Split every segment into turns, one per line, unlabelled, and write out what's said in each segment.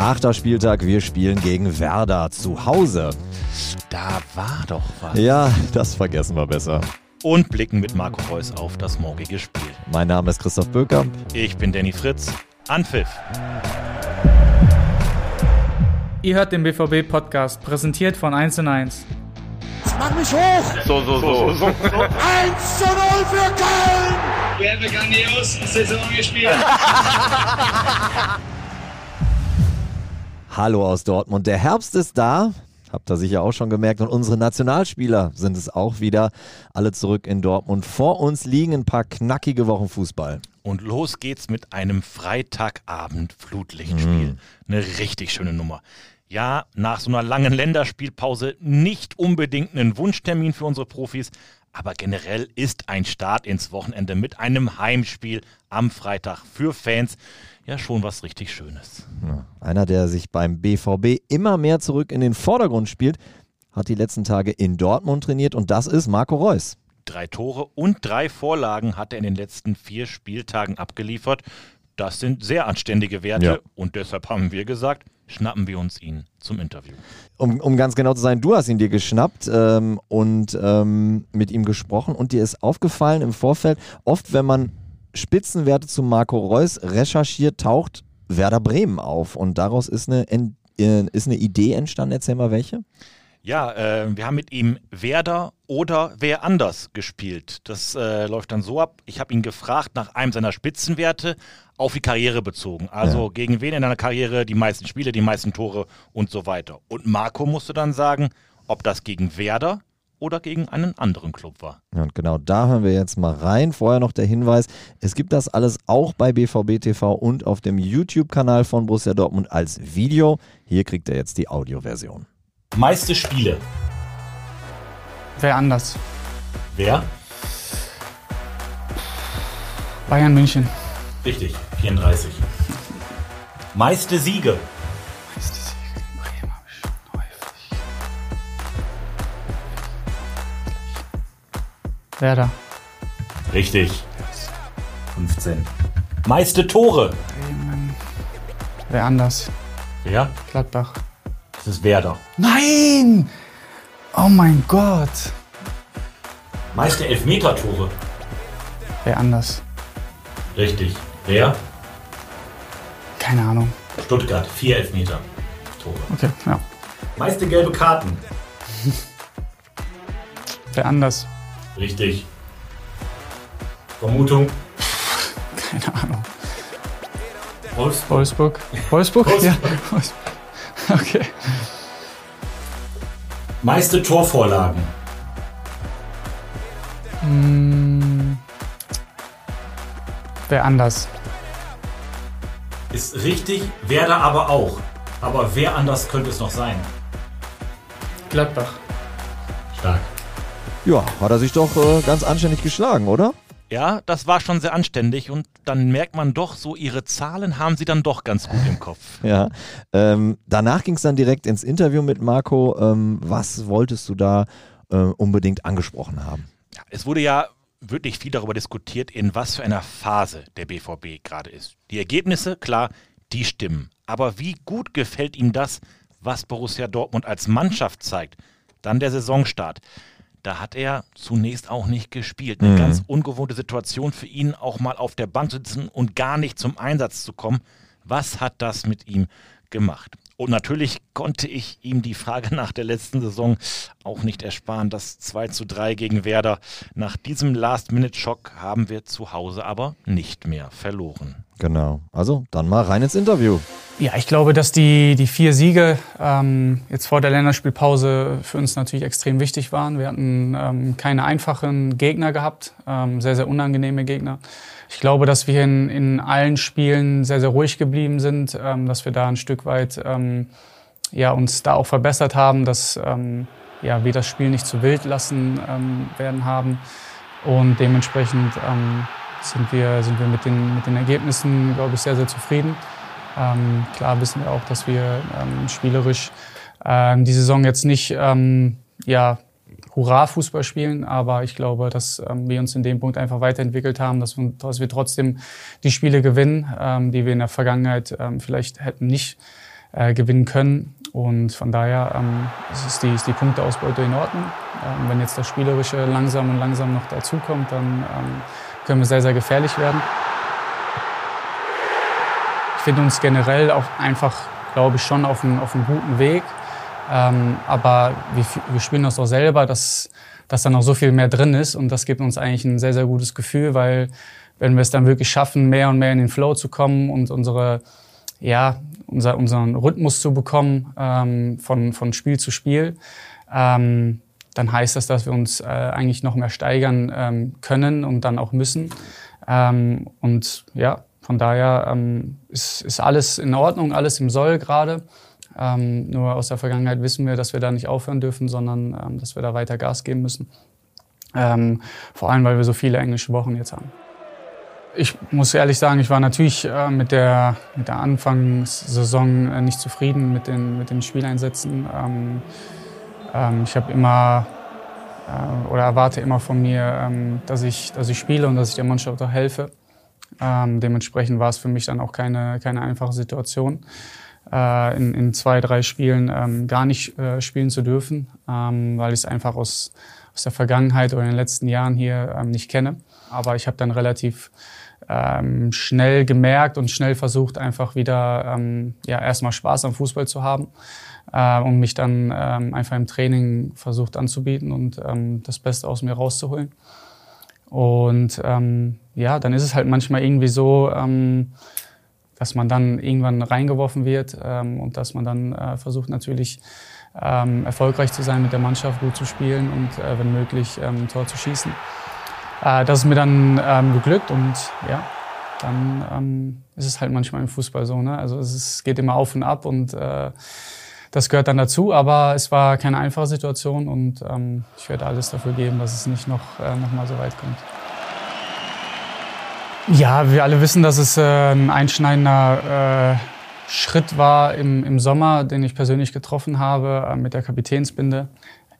Achter Spieltag, wir spielen gegen Werder zu Hause.
Da war doch was.
Ja, das vergessen wir besser.
Und blicken mit Marco Reus auf das morgige Spiel.
Mein Name ist Christoph Böckamp.
Ich bin Danny Fritz. Anpfiff.
Ihr hört den BVB-Podcast, präsentiert von 1 und 1.
Mach mich hoch!
So, so, so. so.
1 zu 0 für Köln!
Wir haben grandios Saison gespielt.
Hallo aus Dortmund. Der Herbst ist da. Habt ihr sicher auch schon gemerkt. Und unsere Nationalspieler sind es auch wieder. Alle zurück in Dortmund. Vor uns liegen ein paar knackige Wochen Fußball.
Und los geht's mit einem Freitagabend Flutlichtspiel.
Mhm.
Eine richtig schöne Nummer. Ja, nach so einer langen Länderspielpause nicht unbedingt ein Wunschtermin für unsere Profis, aber generell ist ein Start ins Wochenende mit einem Heimspiel am Freitag für Fans ja schon was richtig Schönes.
Ja, einer, der sich beim BVB immer mehr zurück in den Vordergrund spielt, hat die letzten Tage in Dortmund trainiert und das ist Marco Reus.
Drei Tore und drei Vorlagen hat er in den letzten vier Spieltagen abgeliefert. Das sind sehr anständige Werte
Ja.
und deshalb haben wir gesagt, schnappen wir uns ihn zum Interview.
Um, um ganz genau zu sein, du hast ihn dir geschnappt ähm, und ähm, mit ihm gesprochen und dir ist aufgefallen im Vorfeld, oft wenn man Spitzenwerte zu Marco Reus recherchiert, taucht Werder Bremen auf und daraus ist eine, äh, ist eine Idee entstanden. Erzähl mal welche.
Ja, äh, wir haben mit ihm Werder oder wer anders gespielt. Das äh, läuft dann so ab. Ich habe ihn gefragt nach einem seiner Spitzenwerte auf die Karriere bezogen. Also
Ja.
gegen wen in einer Karriere die meisten Spiele, die meisten Tore und so weiter. Und Marco musste dann sagen, ob das gegen Werder oder gegen einen anderen Club war.
Ja, und genau da hören wir jetzt mal rein. Vorher noch der Hinweis, es gibt das alles auch bei BVB TV und auf dem YouTube-Kanal von Borussia Dortmund als Video. Hier kriegt ihr jetzt die Audioversion.
Meiste Spiele.
Wer anders?
Wer?
Bayern München.
Richtig, 34. Meiste Siege.
Werder.
Richtig. 15. Meiste Tore.
Bremen. Wer anders?
Wer?
Gladbach.
Das ist Werder.
Nein! Oh mein Gott.
Meiste Elfmeter-Tore.
Wer anders?
Richtig. Wer?
Keine Ahnung.
Stuttgart. Vier Elfmeter. Tore.
Okay, ja.
Meiste gelbe Karten.
Wer anders?
Richtig. Vermutung.
Keine Ahnung.
Wolfsburg.
Wolfsburg. Wolfsburg?
Wolfsburg.
Ja. Wolfsburg. Okay.
Meiste Torvorlagen.
Hm. Wer anders?
Ist richtig. Werder aber auch. Aber wer anders könnte es noch sein?
Gladbach.
Stark.
Ja, hat er sich doch äh, ganz anständig geschlagen, oder?
Ja, das war schon sehr anständig und dann merkt man doch, so ihre Zahlen haben sie dann doch ganz gut im Kopf.
Ja. Ähm, danach ging es dann direkt ins Interview mit Marco. Ähm, was wolltest du da äh, unbedingt angesprochen haben?
Ja, es wurde ja wirklich viel darüber diskutiert, in was für einer Phase der BVB gerade ist. Die Ergebnisse, klar, die stimmen. Aber wie gut gefällt ihm das, was Borussia Dortmund als Mannschaft zeigt? Dann der Saisonstart. Da hat er zunächst auch nicht gespielt. Eine
Mhm.
ganz ungewohnte Situation für ihn, auch mal auf der Bank zu sitzen und gar nicht zum Einsatz zu kommen. Was hat das mit ihm gemacht? Und natürlich konnte ich ihm die Frage nach der letzten Saison auch nicht ersparen. Das 2 zu 3 gegen Werder. Nach diesem Last-Minute-Schock haben wir zu Hause aber nicht mehr verloren.
Genau. Also dann mal rein ins Interview.
Ja, ich glaube, dass die, die vier Siege ähm, jetzt vor der Länderspielpause für uns natürlich extrem wichtig waren. Wir hatten ähm, keine einfachen Gegner gehabt, ähm, sehr, sehr unangenehme Gegner. Ich glaube, dass wir in, in allen Spielen sehr, sehr ruhig geblieben sind, ähm, dass wir da ein Stück weit ähm, ja, uns da auch verbessert haben, dass ähm, ja, wir das Spiel nicht zu wild lassen ähm, werden haben. Und dementsprechend ähm, sind wir, sind wir mit, den, mit den Ergebnissen, glaube ich, sehr, sehr zufrieden. Ähm, klar wissen wir auch, dass wir ähm, spielerisch ähm, die Saison jetzt nicht ähm, ja, Hurra-Fußball spielen, aber ich glaube, dass ähm, wir uns in dem Punkt einfach weiterentwickelt haben, dass wir, dass wir trotzdem die Spiele gewinnen, ähm, die wir in der Vergangenheit ähm, vielleicht hätten nicht äh, gewinnen können. Und von daher ähm, ist, die, ist die Punkteausbeute in Ordnung. Ähm, wenn jetzt das Spielerische langsam und langsam noch dazukommt, dann ähm, können wir sehr, sehr gefährlich werden. Ich finde uns generell auch einfach, glaube ich, schon auf einem, auf guten Weg. Ähm, aber wir, wir spielen das auch selber, dass, dass da noch so viel mehr drin ist. Und das gibt uns eigentlich ein sehr, sehr gutes Gefühl, weil wenn wir es dann wirklich schaffen, mehr und mehr in den Flow zu kommen und unsere, ja, unser, unseren Rhythmus zu bekommen ähm, von, von Spiel zu Spiel, ähm, dann heißt das, dass wir uns äh, eigentlich noch mehr steigern ähm, können und dann auch müssen. Ähm, und ja, von daher ähm, ist, ist alles in Ordnung, alles im Soll gerade. Ähm, nur aus der Vergangenheit wissen wir, dass wir da nicht aufhören dürfen, sondern ähm, dass wir da weiter Gas geben müssen. Ähm, vor allem, weil wir so viele englische Wochen jetzt haben. Ich muss ehrlich sagen, ich war natürlich äh, mit, der, mit der Anfangssaison äh, nicht zufrieden mit den, mit den Spieleinsätzen. Ähm, ich habe immer äh, oder erwarte immer von mir, ähm, dass, ich, dass ich spiele und dass ich der Mannschaft auch helfe. Ähm, dementsprechend war es für mich dann auch keine, keine einfache Situation, äh, in, in zwei, drei Spielen ähm, gar nicht äh, spielen zu dürfen, ähm, weil ich es einfach aus, aus der Vergangenheit oder in den letzten Jahren hier ähm, nicht kenne. Aber ich habe dann relativ ähm, schnell gemerkt und schnell versucht, einfach wieder ähm, ja, erstmal Spaß am Fußball zu haben äh, und mich dann ähm, einfach im Training versucht anzubieten und ähm, das Beste aus mir rauszuholen. Und ähm, ja, dann ist es halt manchmal irgendwie so, ähm, dass man dann irgendwann reingeworfen wird ähm, und dass man dann äh, versucht natürlich ähm, erfolgreich zu sein mit der Mannschaft, gut zu spielen und äh, wenn möglich ähm, ein Tor zu schießen. Äh, das ist mir dann ähm, geglückt und ja, dann ähm, ist es halt manchmal im Fußball so. Ne? Also es ist, geht immer auf und ab und äh, das gehört dann dazu, aber es war keine einfache Situation und ähm, ich werde alles dafür geben, dass es nicht noch, äh, noch mal so weit kommt. Ja, wir alle wissen, dass es äh, ein einschneidender äh, Schritt war im, im Sommer, den ich persönlich getroffen habe äh, mit der Kapitänsbinde.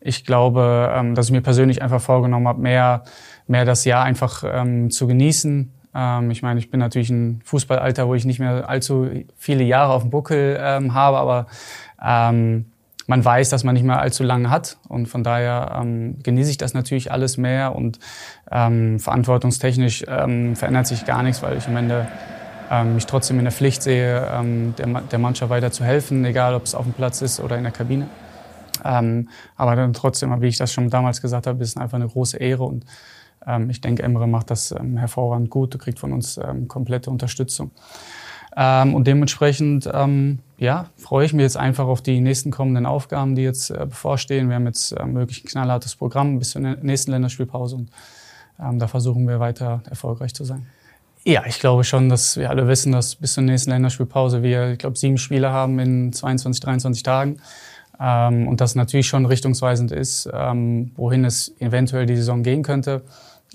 Ich glaube, ähm, dass ich mir persönlich einfach vorgenommen habe, mehr, mehr das Jahr einfach ähm, zu genießen. Ähm, ich meine, ich bin natürlich ein Fußballalter, wo ich nicht mehr allzu viele Jahre auf dem Buckel ähm, habe, aber ähm, man weiß, dass man nicht mehr allzu lange hat und von daher ähm, genieße ich das natürlich alles mehr und ähm, verantwortungstechnisch ähm, verändert sich gar nichts, weil ich am Ende ähm, mich trotzdem in der Pflicht sehe, ähm, der, der Mannschaft weiter zu helfen, egal ob es auf dem Platz ist oder in der Kabine. Ähm, aber dann trotzdem, wie ich das schon damals gesagt habe, ist es einfach eine große Ehre und ich denke, Emre macht das ähm, hervorragend gut, du kriegst von uns ähm, komplette Unterstützung. Ähm, und dementsprechend ähm, ja, freue ich mich jetzt einfach auf die nächsten kommenden Aufgaben, die jetzt äh, bevorstehen. Wir haben jetzt äh, wirklich ein knallhartes Programm bis zur nächsten Länderspielpause und ähm, da versuchen wir weiter erfolgreich zu sein. Ja, ich glaube schon, dass wir alle wissen, dass bis zur nächsten Länderspielpause wir, ich glaube, sieben Spiele haben in 22, 23 Tagen. Ähm, und das natürlich schon richtungsweisend ist, ähm, wohin es eventuell die Saison gehen könnte.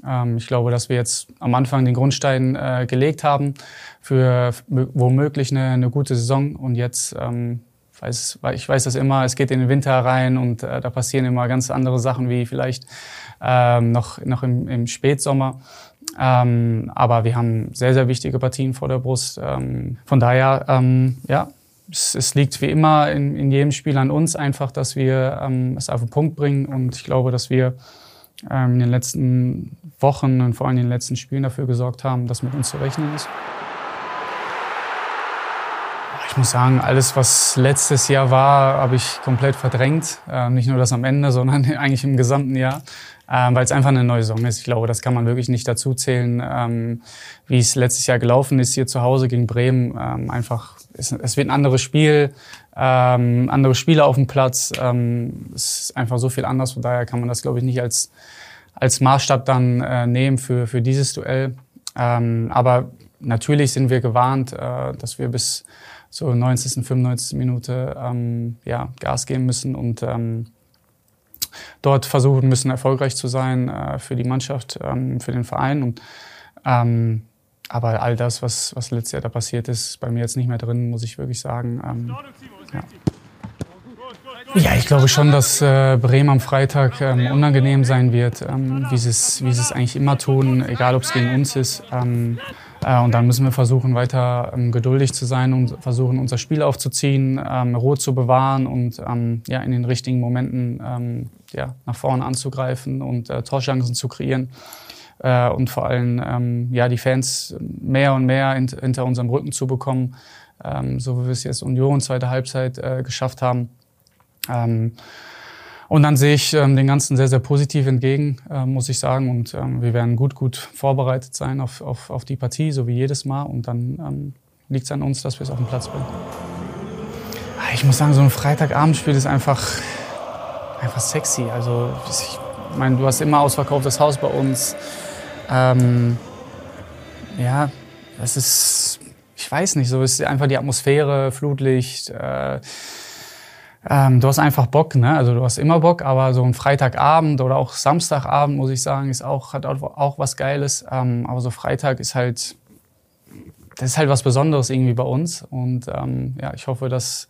Ähm, ich glaube, dass wir jetzt am Anfang den Grundstein äh, gelegt haben für womöglich eine, eine gute Saison. Und jetzt, ähm, ich weiß das immer, es geht in den Winter rein und äh, da passieren immer ganz andere Sachen wie vielleicht ähm, noch, noch im, im Spätsommer. Aber wir haben sehr, sehr wichtige Partien vor der Brust. Von daher, ja, es, es, liegt wie immer in, in jedem Spiel an uns einfach, dass wir es auf den Punkt bringen. Und ich glaube, dass wir in den letzten Wochen und vor allem in den letzten Spielen dafür gesorgt haben, dass mit uns zu rechnen ist. Ich muss sagen, alles, was letztes Jahr war, habe ich komplett verdrängt. Ähm, nicht nur das am Ende, sondern eigentlich im gesamten Jahr, ähm, weil es einfach eine neue Saison ist. Ich glaube, das kann man wirklich nicht dazu zählen, ähm, wie es letztes Jahr gelaufen ist hier zu Hause gegen Bremen. Ähm, einfach, es, es, wird ein anderes Spiel, ähm, andere Spieler auf dem Platz. Es ist einfach so viel anders. Von daher kann man das, glaube ich, nicht als als Maßstab dann äh, nehmen für, für dieses Duell. Aber natürlich sind wir gewarnt, äh, dass wir bis zur 90., 95. Minute ähm, ja, Gas geben müssen und ähm, dort versuchen müssen, erfolgreich zu sein äh, für die Mannschaft, ähm, für den Verein. Und, ähm, aber all das, was, was letztes Jahr da passiert ist, ist bei mir jetzt nicht mehr drin, muss ich wirklich sagen. Ähm, ja. Ja, ich glaube schon, dass äh, Bremen am Freitag ähm, unangenehm sein wird, ähm, wie, sie es, wie es eigentlich immer tun, egal ob es gegen uns ist. Ähm, Äh, und dann müssen wir versuchen, weiter ähm, geduldig zu sein und versuchen, unser Spiel aufzuziehen, ähm, Ruhe zu bewahren und ähm, ja, in den richtigen Momenten ja, nach vorne anzugreifen und äh, Torchancen zu kreieren. Äh, und vor allem ja, die Fans mehr und mehr hint hinter unserem Rücken zu bekommen, so wie wir es jetzt Union zweite Halbzeit äh, geschafft haben. Und dann sehe ich ähm, den Ganzen sehr, sehr positiv entgegen, äh, muss ich sagen. Und ähm, wir werden gut, gut vorbereitet sein auf, auf, auf die Partie, so wie jedes Mal. Und dann ähm, liegt es an uns, dass wir es auf den Platz bringen. Ah, ich muss sagen, so ein Freitagabendspiel ist einfach, einfach sexy. Also ich meine, du hast immer ausverkauftes Haus bei uns. Ähm, ja, das ist, ich weiß nicht, so ist einfach die Atmosphäre, Flutlicht. Äh, ähm, du hast einfach Bock, ne? Also du hast immer Bock, aber so ein Freitagabend oder auch Samstagabend, muss ich sagen, ist auch, hat auch was Geiles. Ähm, aber so Freitag ist halt, das ist halt was Besonderes irgendwie bei uns. Und ähm, ja, ich hoffe, dass,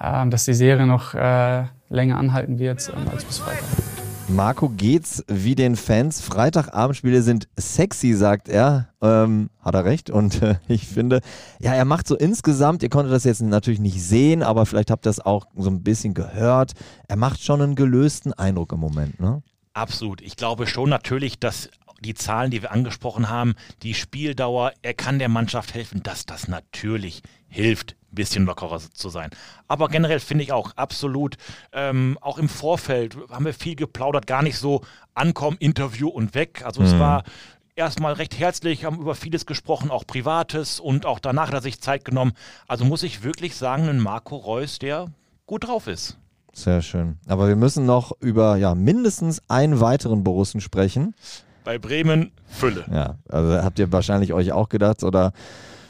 äh, dass die Serie noch äh, länger anhalten wird ähm, als bis Freitag.
Marco geht's wie den Fans. Freitagabendspiele sind sexy, sagt er. Ähm, hat er recht. Und äh, ich finde, ja, er macht so insgesamt, ihr konntet das jetzt natürlich nicht sehen, aber vielleicht habt ihr das auch so ein bisschen gehört. Er macht schon einen gelösten Eindruck im Moment, ne?
Absolut. Ich glaube schon natürlich, dass die Zahlen, die wir angesprochen haben, die Spieldauer, er kann der Mannschaft helfen, dass das natürlich hilft, ein bisschen lockerer zu sein. Aber generell finde ich auch absolut, ähm, auch im Vorfeld haben wir viel geplaudert, gar nicht so ankommen, Interview und weg. Also mhm. es war erstmal recht herzlich, haben über vieles gesprochen, auch Privates und auch danach hat er sich Zeit genommen. Also muss ich wirklich sagen, ein Marco Reus, der gut drauf ist.
Sehr schön. Aber wir müssen noch über ja, mindestens einen weiteren Borussen sprechen.
Bei Bremen Fülle.
Ja, also habt ihr wahrscheinlich euch auch gedacht oder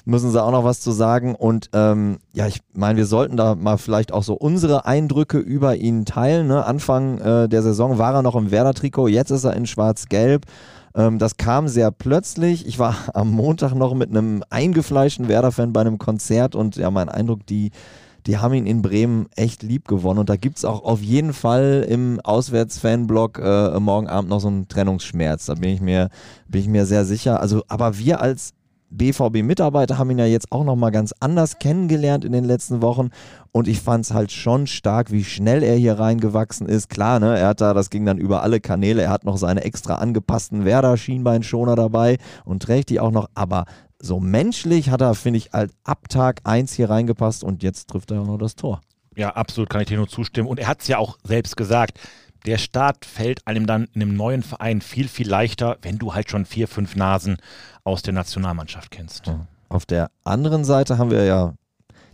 müssen sie auch noch was zu sagen. Und ähm, ja, ich meine, wir sollten da mal vielleicht auch so unsere Eindrücke über ihn teilen. Ne? Anfang äh, der Saison war er noch im Werder-Trikot, jetzt ist er in Schwarz-Gelb. Ähm, das kam sehr plötzlich. Ich war am Montag noch mit einem eingefleischten Werder-Fan bei einem Konzert und ja, mein Eindruck, die die haben ihn in Bremen echt lieb gewonnen. Und da gibt es auch auf jeden Fall im Auswärts-Fanblog äh, morgen Abend noch so einen Trennungsschmerz. Da bin ich mir, bin ich mir sehr sicher. Also, aber wir als BVB-Mitarbeiter haben ihn ja jetzt auch nochmal ganz anders kennengelernt in den letzten Wochen und ich fand es halt schon stark, wie schnell er hier reingewachsen ist. Klar, ne, er hat da, das ging dann über alle Kanäle, er hat noch seine extra angepassten Werder-Schienbeinschoner dabei und trägt die auch noch, aber so menschlich hat er, finde ich, halt ab Tag 1 hier reingepasst und jetzt trifft er auch noch das Tor.
Ja, absolut, kann ich dir nur zustimmen. Und er hat es ja auch selbst gesagt der Start fällt einem dann in einem neuen Verein viel, viel leichter, wenn du halt schon vier, fünf Nasen aus der Nationalmannschaft kennst.
Auf der anderen Seite haben wir ja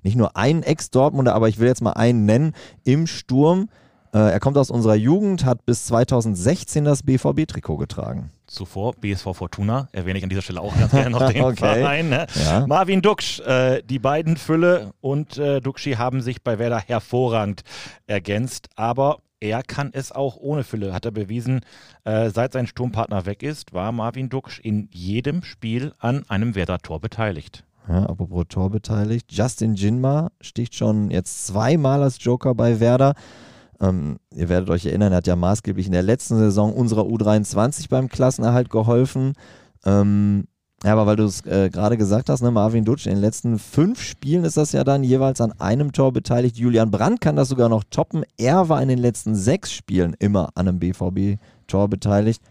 nicht nur einen Ex-Dortmunder, aber ich will jetzt mal einen nennen, im Sturm. Äh, er kommt aus unserer Jugend, hat bis 2016 das BVB-Trikot getragen.
Zuvor BSV Fortuna, erwähne ich an dieser Stelle auch ganz gerne noch den okay. Verein. Ne? Ja. Marvin Duksch, äh, die beiden Fülle und äh, Duxi haben sich bei Werder hervorragend ergänzt, aber er kann es auch ohne Fülle, hat er bewiesen. Äh, seit sein Sturmpartner weg ist, war Marvin Duksch in jedem Spiel an einem Werder-Tor beteiligt.
Ja, apropos Tor beteiligt. Justin Jinma sticht schon jetzt zweimal als Joker bei Werder. Ähm, ihr werdet euch erinnern, er hat ja maßgeblich in der letzten Saison unserer U23 beim Klassenerhalt geholfen. Ähm, ja, aber weil du es äh, gerade gesagt hast, ne, Marvin Dutsch, in den letzten fünf Spielen ist das ja dann jeweils an einem Tor beteiligt. Julian Brandt kann das sogar noch toppen. Er war in den letzten sechs Spielen immer an einem BVB-Tor beteiligt.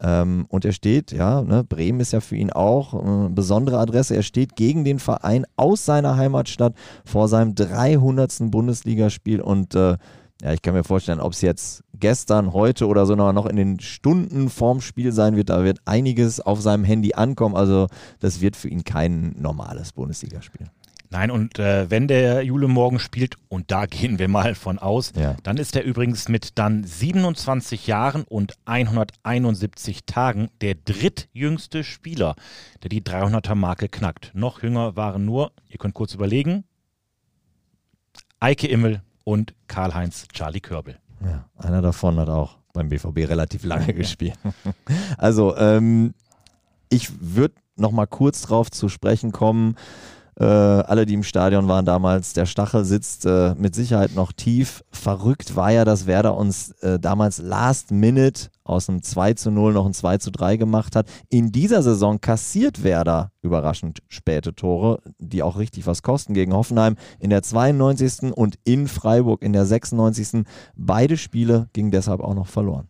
Ähm, und er steht, ja, ne, Bremen ist ja für ihn auch eine besondere Adresse. Er steht gegen den Verein aus seiner Heimatstadt vor seinem 300. Bundesligaspiel und äh, ja, ich kann mir vorstellen, ob es jetzt gestern, heute oder so noch in den Stunden vorm Spiel sein wird, da wird einiges auf seinem Handy ankommen. Also das wird für ihn kein normales Bundesligaspiel.
Nein, und äh, wenn der Jule morgen spielt, und da gehen wir mal von aus, ja. dann ist er übrigens mit dann 27 Jahren und 171 Tagen der drittjüngste Spieler, der die 300er-Marke knackt. Noch jünger waren nur, ihr könnt kurz überlegen, Eike Immel und Karl-Heinz Charlie Körbel.
Ja, einer davon hat auch beim BVB relativ lange gespielt. also, ähm, ich würde noch mal kurz drauf zu sprechen kommen. Äh, alle, die im Stadion waren damals, der Stachel sitzt äh, mit Sicherheit noch tief. Verrückt war ja, dass Werder uns äh, damals last minute aus einem 2 zu 0 noch ein 2 zu 3 gemacht hat. In dieser Saison kassiert Werder überraschend späte Tore, die auch richtig was kosten gegen Hoffenheim in der 92. und in Freiburg in der 96. Beide Spiele gingen deshalb auch noch verloren.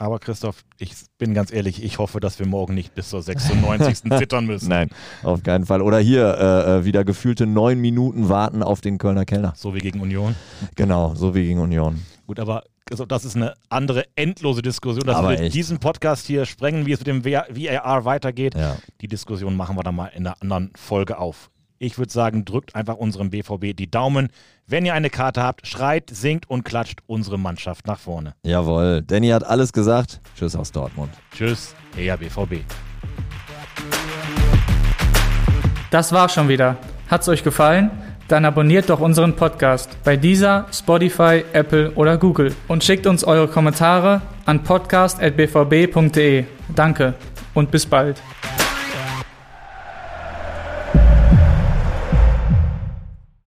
Aber Christoph, ich bin ganz ehrlich, ich hoffe, dass wir morgen nicht bis zur 96. zittern müssen.
Nein, auf keinen Fall. Oder hier äh, äh, wieder gefühlte neun Minuten warten auf den Kölner Kellner.
So wie gegen Union.
Genau, so wie gegen Union.
Gut, aber also das ist eine andere endlose Diskussion. Dass
Aber
wir
echt.
diesen Podcast hier sprengen, wie es mit dem VAR weitergeht.
Ja.
Die Diskussion machen wir dann mal in einer anderen Folge auf. Ich würde sagen, drückt einfach unserem BVB die Daumen. Wenn ihr eine Karte habt, schreit, singt und klatscht unsere Mannschaft nach vorne.
Jawohl. Danny hat alles gesagt. Tschüss aus Dortmund.
Tschüss, euer BVB.
Das war's schon wieder. Hat's euch gefallen? Dann abonniert doch unseren Podcast bei dieser, Spotify, Apple oder Google und schickt uns eure Kommentare an podcast@bvb.de. Danke und bis bald.